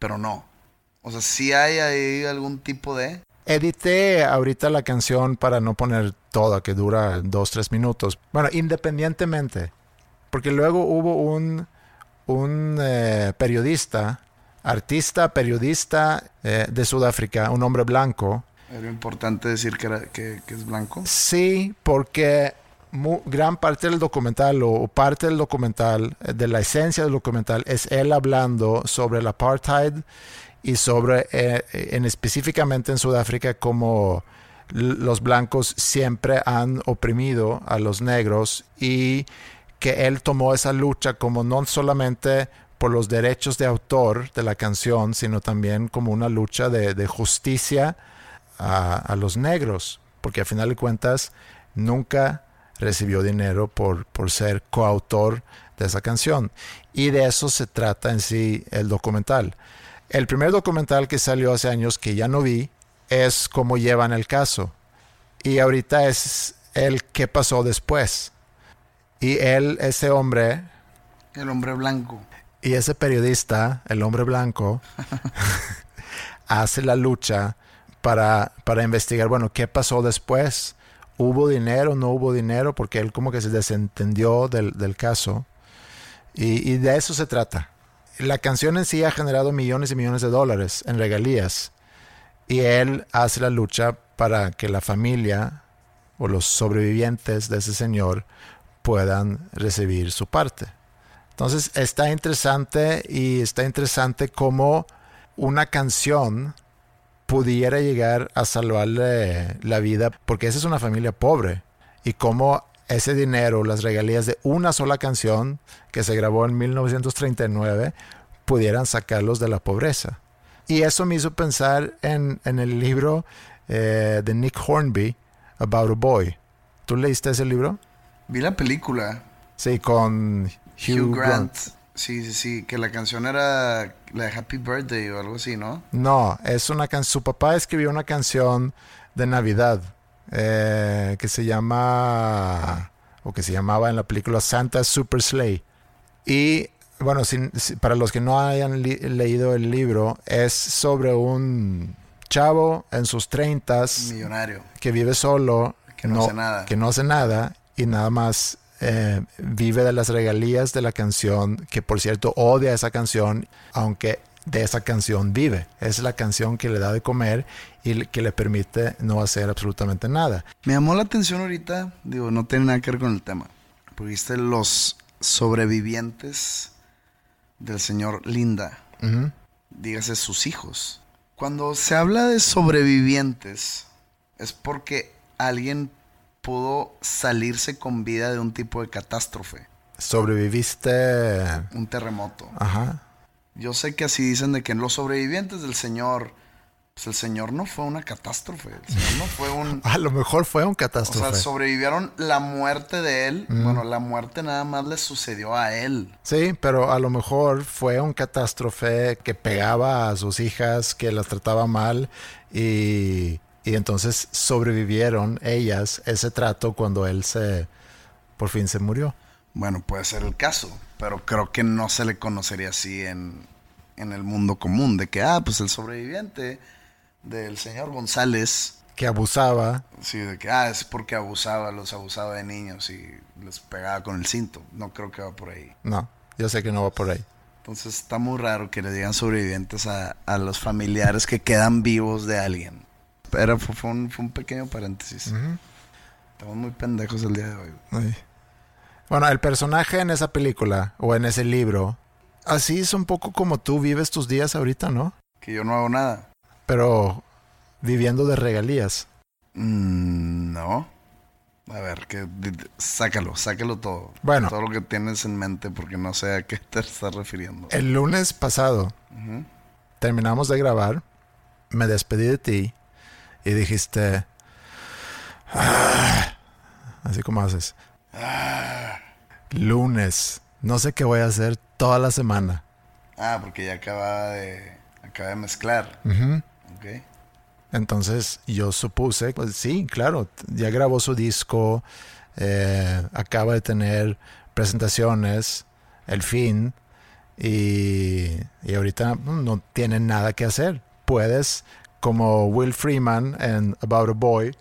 pero no. O sea, sí hay ahí algún tipo de... Edité ahorita la canción para no poner toda, que dura dos, tres minutos. Bueno, independientemente, porque luego hubo un, un eh, periodista, artista, periodista eh, de Sudáfrica, un hombre blanco. Era importante decir que, era, que, que es blanco. Sí, porque gran parte del documental o, o parte del documental, eh, de la esencia del documental, es él hablando sobre el apartheid y sobre, eh, en específicamente en Sudáfrica, cómo l- los blancos siempre han oprimido a los negros y que él tomó esa lucha como no solamente por los derechos de autor de la canción, sino también como una lucha de, justicia a, a los negros, porque a final de cuentas nunca recibió dinero por, por ser coautor de esa canción. Y de eso se trata en sí el documental. El primer documental que salió hace años que ya no vi es cómo llevan el caso. Y ahorita es el qué pasó después. Y él, ese hombre, El hombre blanco. y ese periodista, el hombre blanco, (laughs) hace la lucha para, para investigar, bueno, ¿qué pasó después? ¿Hubo dinero? ¿No hubo dinero? Porque él como que se desentendió del, del caso. Y, y de eso se trata. La canción en sí ha generado millones y millones de dólares en regalías. Y él hace la lucha para que la familia o los sobrevivientes de ese señor puedan recibir su parte. Entonces está interesante y está interesante cómo una canción pudiera llegar a salvarle la vida, porque esa es una familia pobre. Y cómo ese dinero, las regalías de una sola canción que se grabó en 1939, pudieran sacarlos de la pobreza. Y eso me hizo pensar en, el libro eh, de Nick Hornby, About a Boy. ¿Tú leíste ese libro? Vi la película. Sí, con Hugh, Hugh, Grant. Grant. Sí, sí, sí. Que la canción era la de Happy Birthday o algo así, ¿no? No, es una canción. Su papá escribió una canción de Navidad eh, que se llama o que se llamaba en la película Santa Super Sleigh. Y bueno, sin- para los que no hayan leído el libro, es sobre un chavo en sus treintas Millonario. que vive solo, Que no hace nada. que no hace nada y nada más eh, vive de las regalías de la canción, que por cierto odia esa canción, aunque de esa canción vive. Es la canción que le da de comer y que le permite no hacer absolutamente nada. Me llamó la atención ahorita, digo, no tiene nada que ver con el tema. Porque viste los sobrevivientes del señor Linda. Ujú. Dígase sus hijos. Cuando se habla de sobrevivientes, es porque alguien pudo salirse con vida de un tipo de catástrofe, Sobreviviste. un terremoto. Ajá. Yo sé que así dicen de que en los sobrevivientes del señor, pues el señor no fue una catástrofe, el señor no fue un... (laughs) A lo mejor fue un O catástrofe. sea, sobrevivieron la muerte de él. Bueno, la muerte nada más le sucedió a él. Sí, pero a lo mejor fue un catástrofe que pegaba a sus hijas, que las trataba mal y, y entonces sobrevivieron ellas ese trato cuando él se por fin se murió. Bueno, puede ser el caso, pero creo que no se le conocería así en, en el mundo común, de que, ah, pues el sobreviviente del señor González, Que abusaba. sí, de que, ah, es porque abusaba, los abusaba de niños y les pegaba con el cinto. No creo que va por ahí. No, yo sé que no va por ahí. Entonces está muy raro que le digan sobrevivientes a, a los familiares que quedan vivos de alguien. Pero fue, fue un, fue un pequeño paréntesis. Estamos muy pendejos el día de hoy. Ay. Bueno, el personaje en esa película o en ese libro, así es un poco como tú vives tus días ahorita, ¿no? Que yo no hago nada. Pero viviendo de regalías. Mm, no. A ver, que sácalo, sácalo todo. Bueno. Todo lo que tienes en mente porque no sé a qué te estás refiriendo. El lunes pasado terminamos de grabar, me despedí de ti y dijiste, "Ah", así como haces, lunes, no sé qué voy a hacer toda la semana. Ah, porque ya acaba de, acaba de mezclar. Ujú. Ok. Entonces yo supuse, pues sí, claro, ya grabó su disco, eh, acaba de tener presentaciones, el fin, y, y ahorita mm, no tiene nada que hacer. Puedes, como Will Freeman en About a Boy,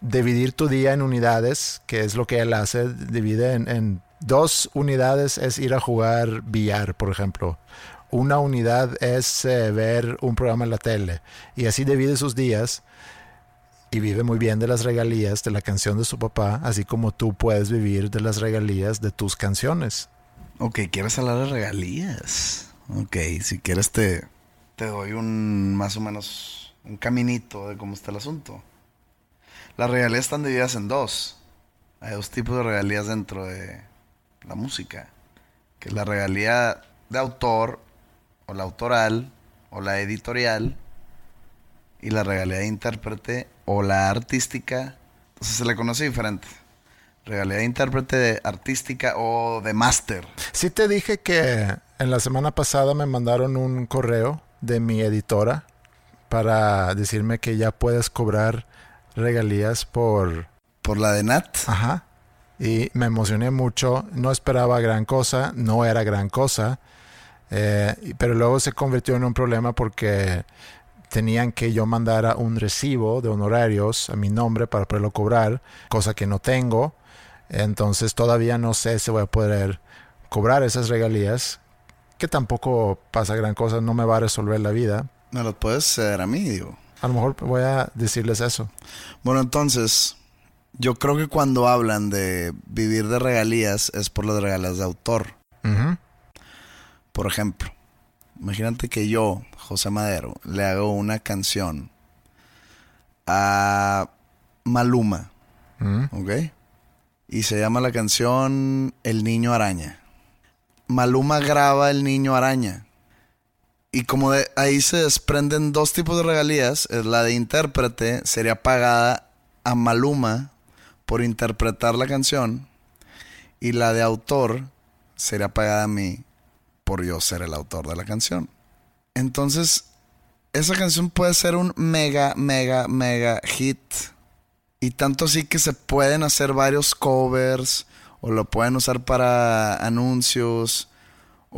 dividir tu día en unidades, que es lo que él hace, divide en, dos unidades es ir a jugar billar, por ejemplo. Una unidad es eh, ver un programa en la tele y así divide sus días y vive muy bien de las regalías de la canción de su papá, así como tú puedes vivir de las regalías de tus canciones. Ok, ¿quieres hablar de regalías? Ok, si quieres te, te doy un más o menos un caminito de cómo está el asunto. Las regalías están divididas en dos. Hay dos tipos de regalías dentro de la música. Que es la regalía de autor, o la autoral, o la editorial, y la regalía de intérprete, o la artística. Entonces se le conoce diferente. Regalía de intérprete, de artística o de máster. Sí te dije que en la semana pasada me mandaron un correo de mi editora para decirme que ya puedes cobrar regalías por... Por la de Nat. Ajá. Y me emocioné mucho. No esperaba gran cosa. No era gran cosa. Eh, pero luego se convirtió en un problema porque tenían que yo mandara un recibo de honorarios a mi nombre para poderlo cobrar, cosa que no tengo. Entonces todavía no sé si voy a poder cobrar esas regalías, que tampoco pasa gran cosa, no me va a resolver la vida. Me lo puedes ceder a mí, digo. A lo mejor voy a decirles eso. Bueno, entonces, yo creo que cuando hablan de vivir de regalías es por las regalías de autor. Por ejemplo, imagínate que yo, José Madero, le hago una canción a Maluma. ¿Ok? Y se llama la canción El Niño Araña. Maluma graba El Niño Araña. Y como de ahí se desprenden dos tipos de regalías, es la de intérprete sería pagada a Maluma por interpretar la canción y la de autor sería pagada a mí por yo ser el autor de la canción. Entonces, esa canción puede ser un mega, mega, mega hit. Y tanto así que se pueden hacer varios covers o lo pueden usar para anuncios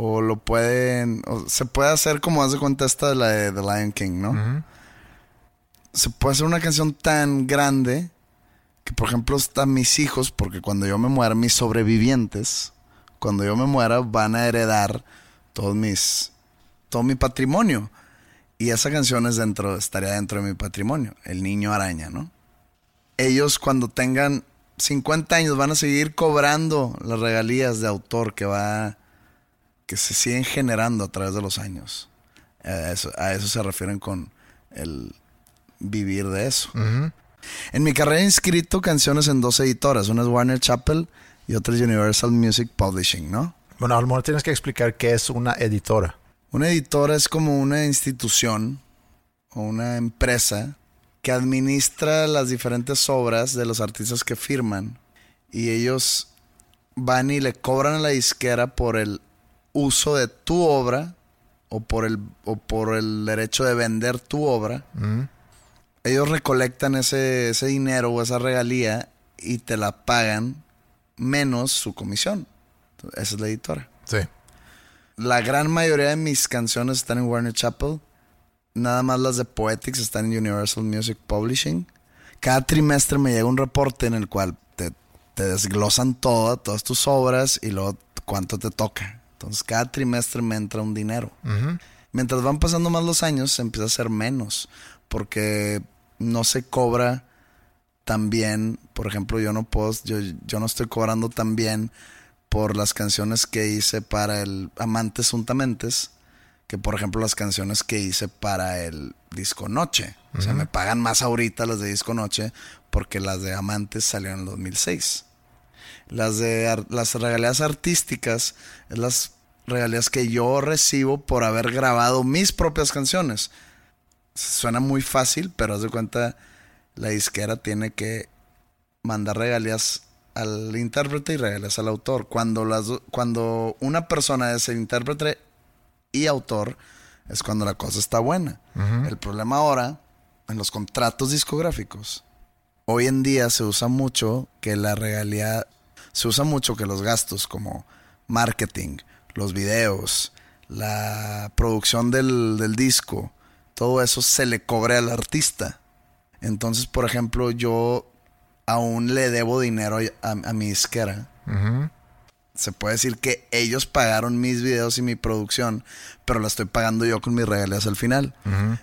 o lo pueden... o se puede hacer como hace cuenta esta de la de The Lion King, ¿no? Se puede hacer una canción tan grande que, por ejemplo, están mis hijos, porque cuando yo me muera, mis sobrevivientes, cuando yo me muera, van a heredar todos mis... todo mi patrimonio. Y esa canción es dentro, estaría dentro de mi patrimonio, El Niño Araña, ¿no? Ellos cuando tengan 50 años van a seguir cobrando las regalías de autor que va que se siguen generando a través de los años. A eso, a eso se refieren con el vivir de eso. En mi carrera he inscrito canciones en dos editoras, una es Warner Chappell y otra es Universal Music Publishing, ¿no? Bueno, a lo mejor tienes que explicar qué es una editora. Una editora es como una institución o una empresa que administra las diferentes obras de los artistas que firman y ellos van y le cobran a la disquera por el uso de tu obra o por el, o por el derecho de vender tu obra. Ellos recolectan ese, ese dinero o esa regalía y te la pagan menos su comisión. Esa es la editora. Sí. La gran mayoría de mis canciones están en Warner Chappell. Nada más las de Poetics están en Universal Music Publishing. Cada trimestre me llega un reporte en el cual te, te desglosan todo, todas tus obras y luego cuánto te toca. Entonces cada trimestre me entra un dinero. Mientras van pasando más los años, se empieza a hacer menos. Porque no se cobra tan bien. Por ejemplo, yo no puedo, yo, yo no estoy cobrando tan bien por las canciones que hice para el Amantes Untamentes que por ejemplo las canciones que hice para el Disco Noche. O sea, me pagan más ahorita las de Disco Noche porque las de Amantes salieron en el 2006. Las de ar- las regalías artísticas es las regalías que yo recibo por haber grabado mis propias canciones. Suena muy fácil, pero haz de cuenta la disquera tiene que mandar regalías al intérprete y regalías al autor. Cuando, las, do- cuando una persona es el intérprete y autor, es cuando la cosa está buena. El problema ahora, en los contratos discográficos, hoy en día se usa mucho que la regalía, se usa mucho que los gastos como marketing, los videos, la producción del, del disco, todo eso se le cobre al artista. Entonces, por ejemplo, yo aún le debo dinero a, a mi disquera. Se puede decir que ellos pagaron mis videos y mi producción, pero la estoy pagando yo con mis regalías al final.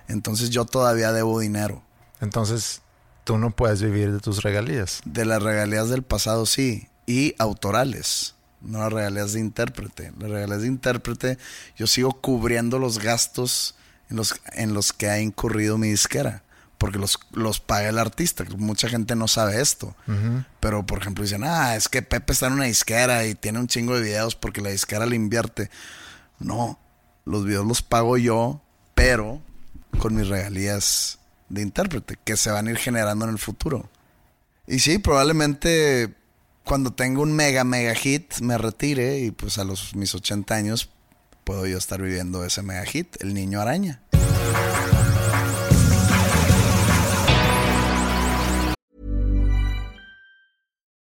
Entonces yo todavía debo dinero. Entonces, tú no puedes vivir de tus regalías. De las regalías del pasado sí, y autorales, no las regalías de intérprete. Las regalías de intérprete, yo sigo cubriendo los gastos en los, en los que ha incurrido mi disquera, porque los, los paga el artista. Mucha gente no sabe esto, pero por ejemplo dicen, ah, es que Pepe está en una disquera y tiene un chingo de videos porque la disquera le invierte. No, los videos los pago yo, pero con mis regalías de intérprete, que se van a ir generando en el futuro. Y sí, probablemente cuando tenga un mega, mega hit me retire y pues a los mis 80 años puedo yo estar viviendo ese mega hit, El Niño Araña.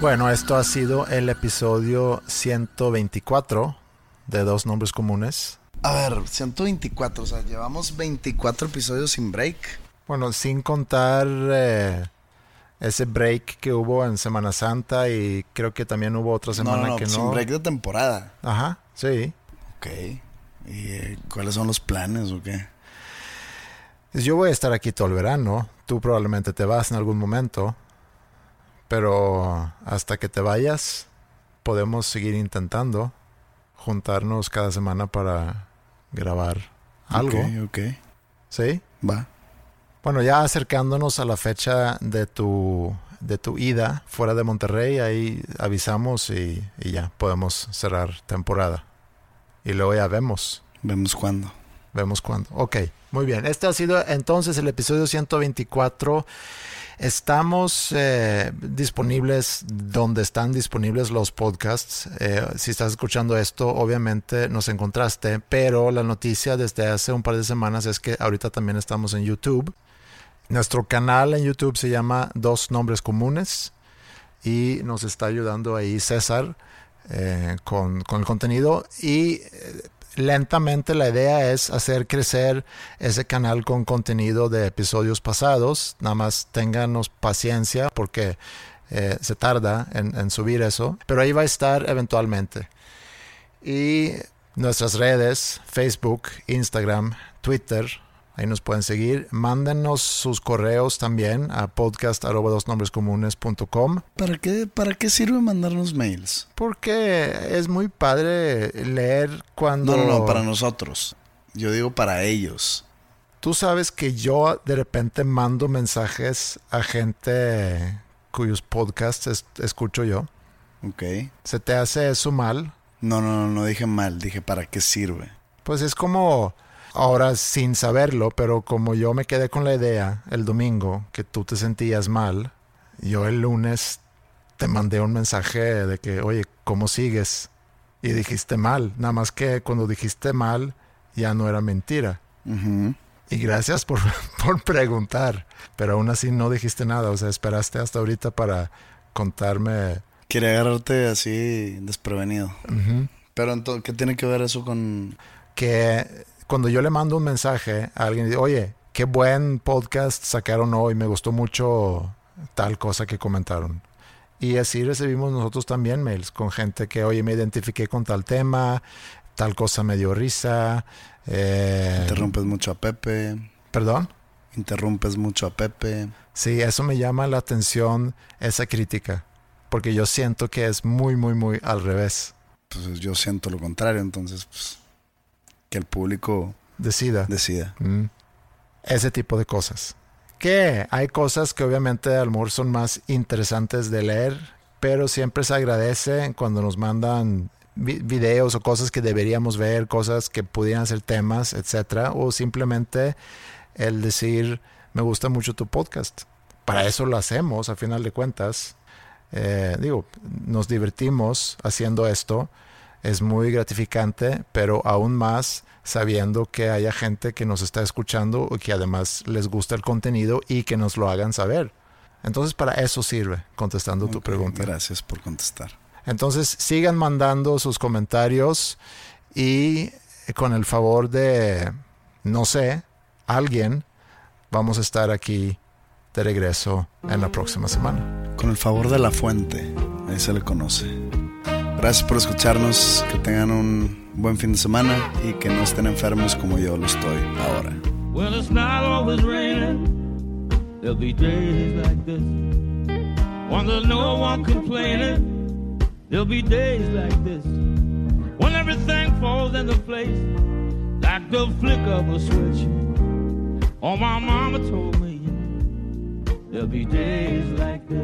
Bueno, esto ha sido el episodio 124 de Dos Nombres Comunes. A ver, 124, o sea, llevamos 24 episodios sin break. Bueno, sin contar eh, ese break que hubo en Semana Santa y creo que también hubo otra semana no, no, no, que no. sin break de temporada. Ajá, sí. Ok. ¿Y eh, cuáles son los planes o qué? Yo voy a estar aquí todo el verano. Tú probablemente te vas en algún momento. Pero hasta que te vayas, podemos seguir intentando juntarnos cada semana para grabar algo. Ok, ok. ¿Sí? Va. Bueno, ya acercándonos a la fecha de tu, de tu ida fuera de Monterrey, ahí avisamos y, y ya podemos cerrar temporada. Y luego ya vemos. Vemos cuándo. Vemos cuándo. Ok, muy bien. Este ha sido entonces el episodio 124. Estamos eh, disponibles donde están disponibles los podcasts. Eh, si estás escuchando esto, obviamente nos encontraste, pero la noticia desde hace un par de semanas es que ahorita también estamos en YouTube. Nuestro canal en YouTube se llama Dos Nombres Comunes y nos está ayudando ahí César eh, con, con el contenido y lentamente la idea es hacer crecer ese canal con contenido de episodios pasados. Nada más ténganos paciencia porque eh, se tarda en, en subir eso, pero ahí va a estar eventualmente. Y nuestras redes, Facebook, Instagram, Twitter, ahí nos pueden seguir. Mándenos sus correos también a podcast.com. ¿Para qué, ¿Para qué sirve mandarnos mails? Porque es muy padre leer cuando... No, no, no, para nosotros. Yo digo para ellos. Tú sabes que yo de repente mando mensajes a gente cuyos podcasts es- escucho yo. Ok. ¿Se te hace eso mal? No, no, no, no dije mal. Dije para qué sirve. Pues es como, ahora sin saberlo, pero como yo me quedé con la idea el domingo que tú te sentías mal, yo el lunes te mandé un mensaje de que, oye, ¿cómo sigues? Y dijiste mal, nada más que cuando dijiste mal ya no era mentira. Y gracias por, (laughs) por preguntar, pero aún así no dijiste nada, o sea, esperaste hasta ahorita para contarme. Quiere agarrarte así desprevenido. Pero entonces, ¿qué tiene que ver eso con...? que cuando yo le mando un mensaje a alguien, oye, qué buen podcast sacaron hoy, me gustó mucho tal cosa que comentaron. Y así recibimos nosotros también mails con gente que, oye, me identifiqué con tal tema, tal cosa me dio risa. eh, Interrumpes mucho a Pepe. Perdón. Interrumpes mucho a Pepe. Sí, eso me llama la atención, esa crítica, porque yo siento que es muy, muy, muy al revés. Pues yo siento lo contrario, entonces, pues, que el público Decida. decida. Mm. Ese tipo de cosas. Que hay cosas que obviamente a lo mejor son más interesantes de leer, pero siempre se agradece cuando nos mandan vi- videos o cosas que deberíamos ver, cosas que pudieran ser temas, etcétera, o simplemente el decir me gusta mucho tu podcast. Para eso lo hacemos, a final de cuentas. Eh, digo, nos divertimos haciendo esto, es muy gratificante, pero aún más sabiendo que haya gente que nos está escuchando y que además les gusta el contenido y que nos lo hagan saber. Entonces para eso sirve, contestando tu pregunta. Gracias por contestar. Entonces sigan mandando sus comentarios y con el favor de, no sé, alguien vamos a estar aquí de regreso en la próxima semana. Con el favor de la fuente, ahí se le conoce. Gracias por escucharnos, que tengan un buen fin de semana y que no estén enfermos como yo lo estoy ahora. Well, it's not always raining. There'll be days like this. When there's no one complaining. There'll be days like this. When everything falls into place. Like the flick of a switch. Oh, my mama told me. There'll be days like this.